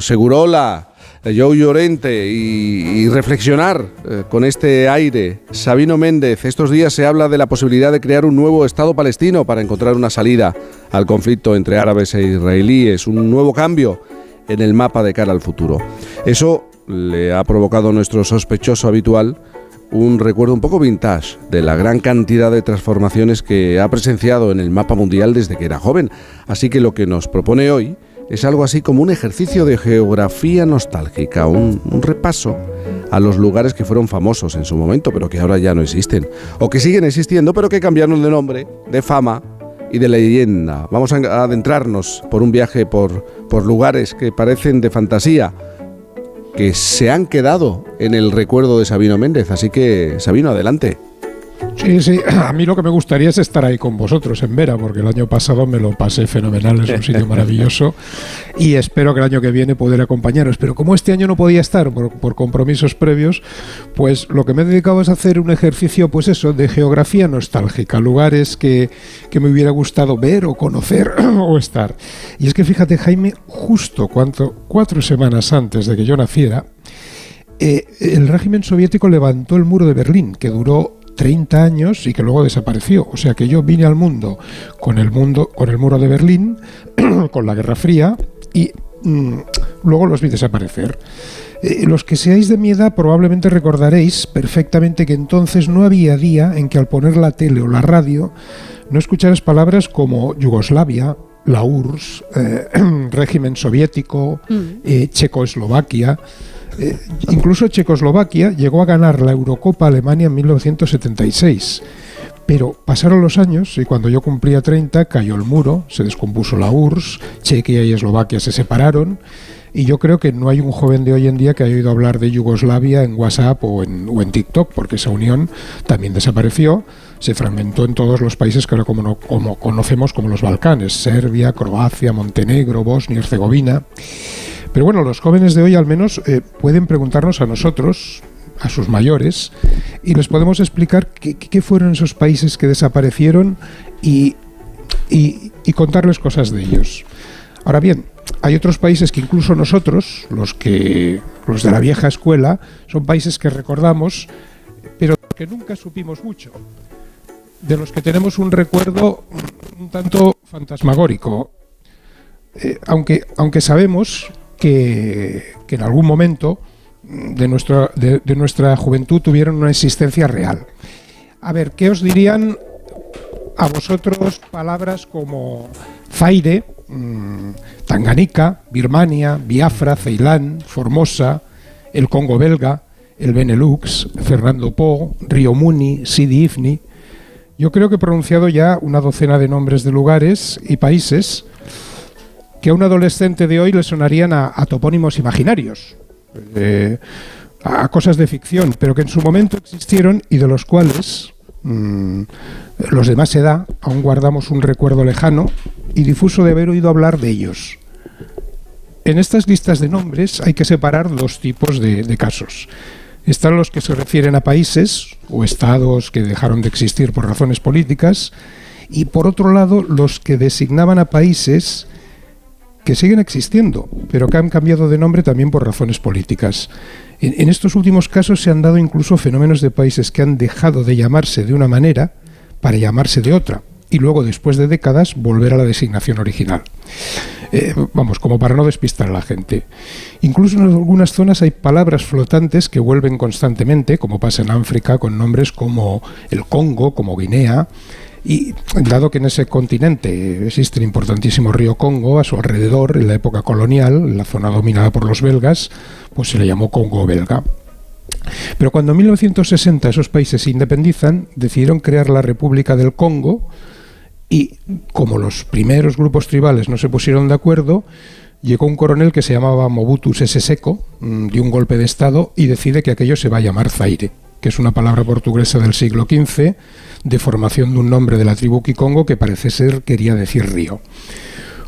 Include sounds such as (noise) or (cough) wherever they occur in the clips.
Segurola, Joe Llorente y, reflexionar eh, con este aire. Sabino Méndez, estos días se habla de la posibilidad de crear un nuevo Estado palestino para encontrar una salida al conflicto entre árabes e israelíes, un nuevo cambio en el mapa de cara al futuro. Eso le ha provocado a nuestro sospechoso habitual un recuerdo un poco vintage de la gran cantidad de transformaciones que ha presenciado en el mapa mundial desde que era joven. Así que lo que nos propone hoy es algo así como un ejercicio de geografía nostálgica, un, repaso a los lugares que fueron famosos en su momento, pero que ahora ya no existen, o que siguen existiendo, pero que cambiaron de nombre, de fama y de leyenda. Vamos a adentrarnos por un viaje por, lugares que parecen de fantasía, que se han quedado en el recuerdo de Sabino Méndez. Así que, Sabino, adelante. Sí, sí, (clears throat) a mí lo que me gustaría es estar ahí con vosotros en Vera, porque el año pasado me lo pasé fenomenal, es un sitio (laughs) maravilloso y espero que el año que viene poder acompañaros. Pero como este año no podía estar por, compromisos previos, pues lo que me he dedicado es hacer un ejercicio, pues eso, de geografía nostálgica, lugares que, me hubiera gustado ver o conocer (clears throat) o estar. Y es que fíjate, Jaime, justo cuanto, cuatro semanas antes de que yo naciera, eh, el régimen soviético levantó el muro de Berlín, que duró 30 años y que luego desapareció. O sea que yo vine al mundo con el mundo, con el muro de Berlín, (clears throat) con la Guerra Fría y mm, luego los vi desaparecer. Eh, los que seáis de mi edad probablemente recordaréis perfectamente que entonces no había día en que al poner la tele o la radio no escucharas palabras como Yugoslavia, la URSS, eh, (clears throat) régimen soviético, mm. eh, Checoslovaquia. Eh, incluso Checoslovaquia llegó a ganar la Eurocopa Alemania en 1976. Pero pasaron los años y cuando yo cumplía 30 cayó el muro, se descompuso la URSS, Chequia y Eslovaquia se separaron y yo creo que no hay un joven de hoy en día que haya oído hablar de Yugoslavia en WhatsApp o en, o en TikTok, porque esa unión también desapareció, se fragmentó en todos los países que ahora como, como conocemos como los Balcanes, Serbia, Croacia, Montenegro, Bosnia, Herzegovina. Pero bueno, los jóvenes de hoy al menos eh, pueden preguntarnos a nosotros, a sus mayores, y les podemos explicar qué, fueron esos países que desaparecieron y, y, contarles cosas de ellos. Ahora bien, hay otros países que incluso nosotros, los que los de la vieja escuela, son países que recordamos, pero que nunca supimos mucho, de los que tenemos un recuerdo un tanto fantasmagórico. Eh, aunque, aunque sabemos que, en algún momento de nuestra, de, nuestra juventud tuvieron una existencia real. A ver, ¿qué os dirían a vosotros palabras como Zaire, mm, Tanganica, Birmania, Biafra, Ceilán, Formosa, el Congo belga, el Benelux, Fernando Po, Río Muni, Sidi Ifni? Yo creo que he pronunciado ya una docena de nombres de lugares y países que a un adolescente de hoy le sonarían a, topónimos imaginarios, eh, a cosas de ficción, pero que en su momento existieron y de los cuales mm, los de más edad aún guardamos un recuerdo lejano y difuso de haber oído hablar de ellos. En estas listas de nombres hay que separar dos tipos de, de casos. Están los que se refieren a países o estados que dejaron de existir por razones políticas y por otro lado los que designaban a países que siguen existiendo, pero que han cambiado de nombre también por razones políticas. En, estos últimos casos se han dado incluso fenómenos de países que han dejado de llamarse de una manera para llamarse de otra, y luego, después de décadas, volver a la designación original. Eh, vamos, como para no despistar a la gente. Incluso en algunas zonas hay palabras flotantes que vuelven constantemente, como pasa en África, con nombres como el Congo, como Guinea, y dado que en ese continente existe el importantísimo río Congo, a su alrededor, en la época colonial, en la zona dominada por los belgas, pues se le llamó Congo belga. Pero cuando en 1960 esos países se independizan, decidieron crear la República del Congo y como los primeros grupos tribales no se pusieron de acuerdo, llegó un coronel que se llamaba Mobutu Sese Seko, mm, dio un golpe de Estado y decide que aquello se va a llamar Zaire que es una palabra portuguesa del siglo XV, de formación de un nombre de la tribu Kikongo que parece ser quería decir río.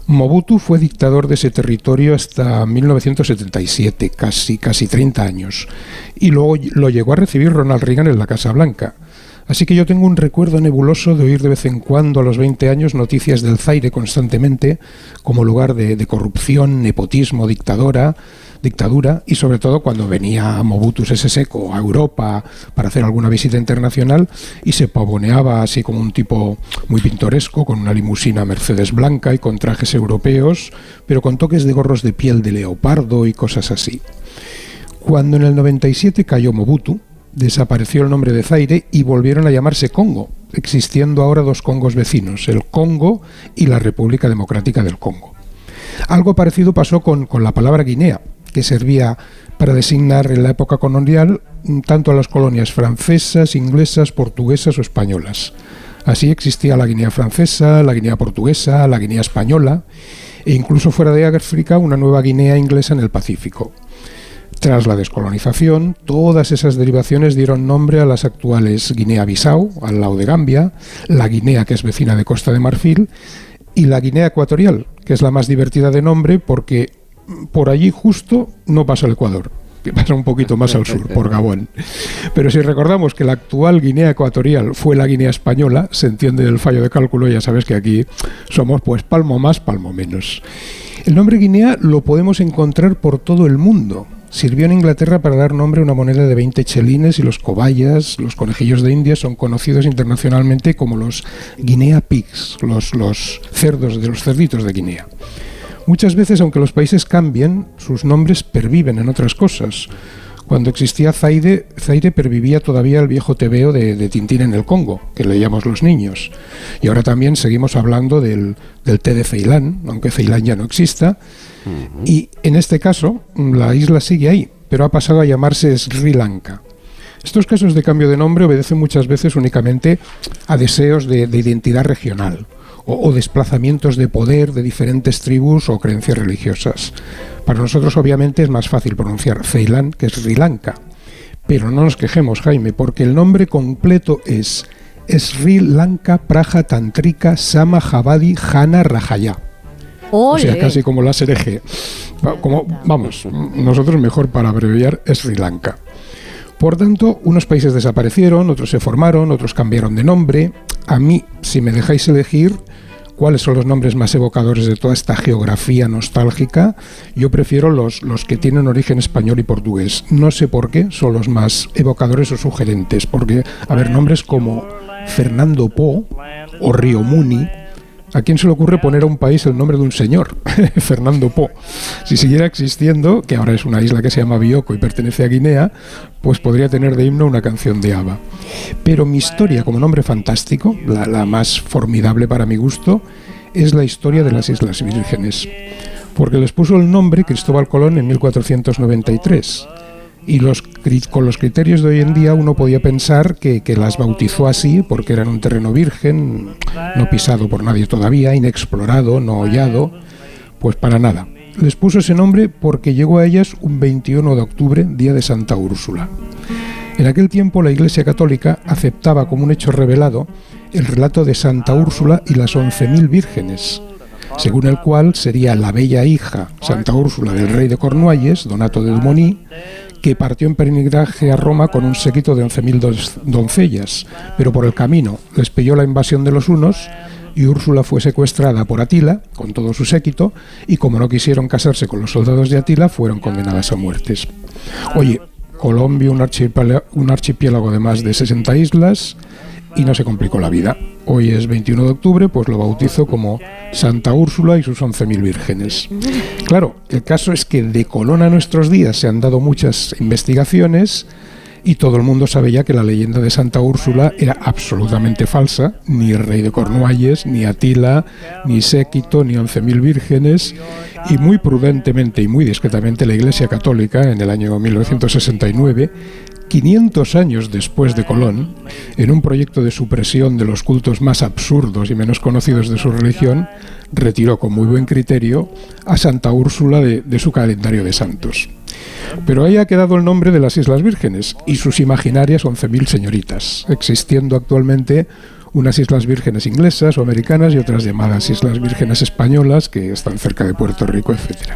Mobutu fue dictador de ese territorio hasta 1977, casi, casi 30 años, y luego lo llegó a recibir Ronald Reagan en la Casa Blanca. Así que yo tengo un recuerdo nebuloso de oír de vez en cuando a los 20 años noticias del Zaire constantemente como lugar de, de corrupción, nepotismo, dictadora, dictadura y sobre todo cuando venía Mobutu Sese Seko a Europa para hacer alguna visita internacional y se pavoneaba así como un tipo muy pintoresco con una limusina Mercedes blanca y con trajes europeos, pero con toques de gorros de piel de leopardo y cosas así. Cuando en el 97 cayó Mobutu, desapareció el nombre de Zaire y volvieron a llamarse Congo, existiendo ahora dos Congos vecinos, el Congo y la República Democrática del Congo. Algo parecido pasó con, con la palabra Guinea, que servía para designar en la época colonial tanto a las colonias francesas, inglesas, portuguesas o españolas. Así existía la Guinea francesa, la Guinea portuguesa, la Guinea española e incluso fuera de África una nueva Guinea inglesa en el Pacífico. Tras la descolonización, todas esas derivaciones dieron nombre a las actuales Guinea-Bissau, al lado de Gambia, la Guinea que es vecina de Costa de Marfil y la Guinea Ecuatorial, que es la más divertida de nombre porque por allí justo no pasa el Ecuador, que pasa un poquito más al sur, por Gabón. Pero si recordamos que la actual Guinea Ecuatorial fue la Guinea Española, se entiende del fallo de cálculo, ya sabes que aquí somos pues palmo más, palmo menos. El nombre Guinea lo podemos encontrar por todo el mundo. Sirvió en Inglaterra para dar nombre a una moneda de 20 chelines y los cobayas, los conejillos de India, son conocidos internacionalmente como los Guinea Pigs, los, los cerdos de los cerditos de Guinea. Muchas veces, aunque los países cambien, sus nombres perviven en otras cosas. Cuando existía Zaire, Zaire pervivía todavía el viejo tebeo de, de, Tintín en el Congo, que leíamos los niños. Y ahora también seguimos hablando del, del té de Ceilán, aunque Ceilán ya no exista. Uh -huh. Y en este caso, la isla sigue ahí, pero ha pasado a llamarse Sri Lanka. Estos casos de cambio de nombre obedecen muchas veces únicamente a deseos de, de identidad regional o, o, desplazamientos de poder de diferentes tribus o creencias religiosas. Para nosotros obviamente es más fácil pronunciar Ceilán que Sri Lanka. Pero no nos quejemos, Jaime, porque el nombre completo es Sri Lanka Praja Tantrika Sama Javadi Jana Rajaya. O sea, casi como la SRG. Como, vamos, nosotros mejor para abreviar Sri Lanka. Por tanto, unos países desaparecieron, otros se formaron, otros cambiaron de nombre. A mí, si me dejáis elegir cuáles son los nombres más evocadores de toda esta geografía nostálgica, yo prefiero los, los que tienen origen español y portugués. No sé por qué, son los más evocadores o sugerentes, porque, a ver, nombres como Fernando Po o Río Muni, ¿A quién se le ocurre poner a un país el nombre de un señor? (laughs) Fernando Po. Si siguiera existiendo, que ahora es una isla que se llama Bioko y pertenece a Guinea, pues podría tener de himno una canción de ABBA. Pero mi historia como nombre fantástico, la, la más formidable para mi gusto, es la historia de las Islas Vírgenes. Porque les puso el nombre Cristóbal Colón en 1493 y los, con los criterios de hoy en día uno podía pensar que, que, las bautizó así porque eran un terreno virgen, no pisado por nadie todavía, inexplorado, no hollado, pues para nada. Les puso ese nombre porque llegó a ellas un 21 de octubre, día de Santa Úrsula. En aquel tiempo la Iglesia Católica aceptaba como un hecho revelado el relato de Santa Úrsula y las 11.000 vírgenes, según el cual sería la bella hija Santa Úrsula del rey de Cornualles, Donato de Dumont, que partió en peregrinaje a Roma con un séquito de 11.000 doncellas, pero por el camino les pilló la invasión de los hunos y Úrsula fue secuestrada por Atila con todo su séquito y como no quisieron casarse con los soldados de Atila fueron condenadas a muertes. Oye, Colombia, un archipiélago, de más de 60 islas y no se complicó la vida. Hoy es 21 de octubre, pues lo bautizo como Santa Úrsula y sus 11.000 vírgenes. Claro, el caso es que de Colón a nuestros días se han dado muchas investigaciones y todo el mundo sabe ya que la leyenda de Santa Úrsula era absolutamente falsa. Ni el rey de Cornualles, ni Atila, ni Séquito, ni 11.000 vírgenes. Y muy prudentemente y muy discretamente la Iglesia Católica, en el año 1969, 500 años después de Colón, en un proyecto de supresión de los cultos más absurdos y menos conocidos de su religión, retiró con muy buen criterio a Santa Úrsula de, su calendario de santos. Pero ahí ha quedado el nombre de las Islas Vírgenes y sus imaginarias 11.000 señoritas, existiendo actualmente unas Islas Vírgenes inglesas o americanas y otras llamadas Islas Vírgenes españolas que están cerca de Puerto Rico, etc.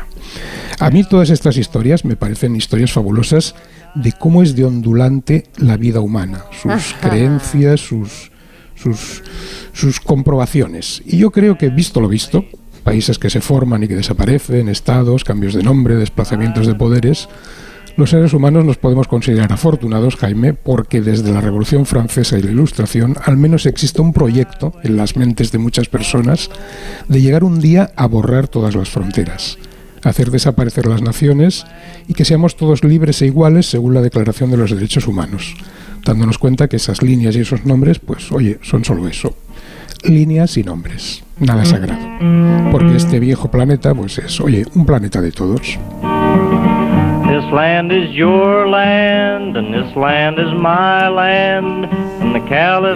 A mí todas estas historias me parecen historias fabulosas de cómo es de ondulante la vida humana, sus creencias, sus, sus, sus comprobaciones. Y yo creo que, visto lo visto, países que se forman y que desaparecen, estados, cambios de nombre, desplazamientos de poderes, los seres humanos nos podemos considerar afortunados, Jaime, porque desde la Revolución Francesa y la Ilustración al menos existe un proyecto en las mentes de muchas personas de llegar un día a borrar todas las fronteras, hacer desaparecer las naciones y que seamos todos libres e iguales según la Declaración de los Derechos Humanos, dándonos cuenta que esas líneas y esos nombres, pues oye, son solo eso, líneas y nombres, nada sagrado, porque este viejo planeta, pues es, oye, un planeta de todos. This land is your land and this land is my land.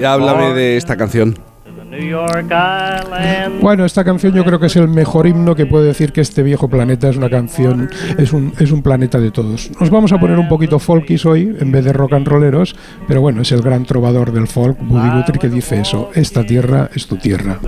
Ya háblame de esta canción. Bueno, esta canción yo creo que es el mejor himno que puede decir que este viejo planeta es una canción, es un, es un planeta de todos. Nos vamos a poner un poquito folkies hoy en vez de rock and rolleros, pero bueno, es el gran trovador del folk, Buddy Guthrie, que dice eso: Esta tierra es tu tierra.